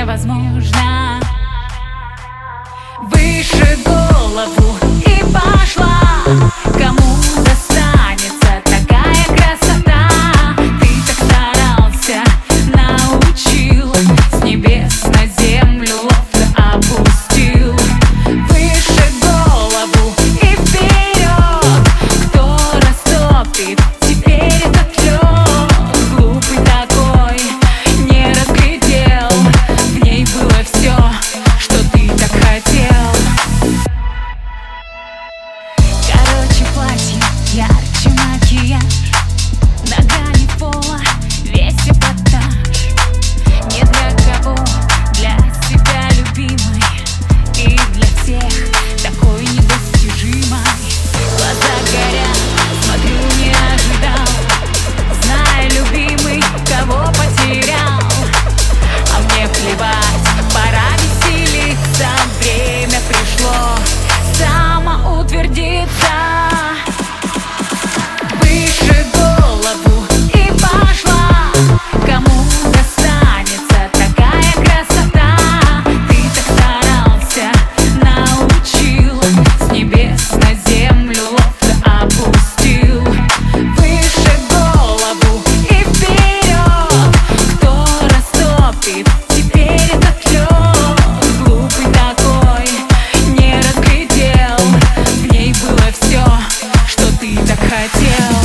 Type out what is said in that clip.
невозможно. Выше голову и пошла хотел.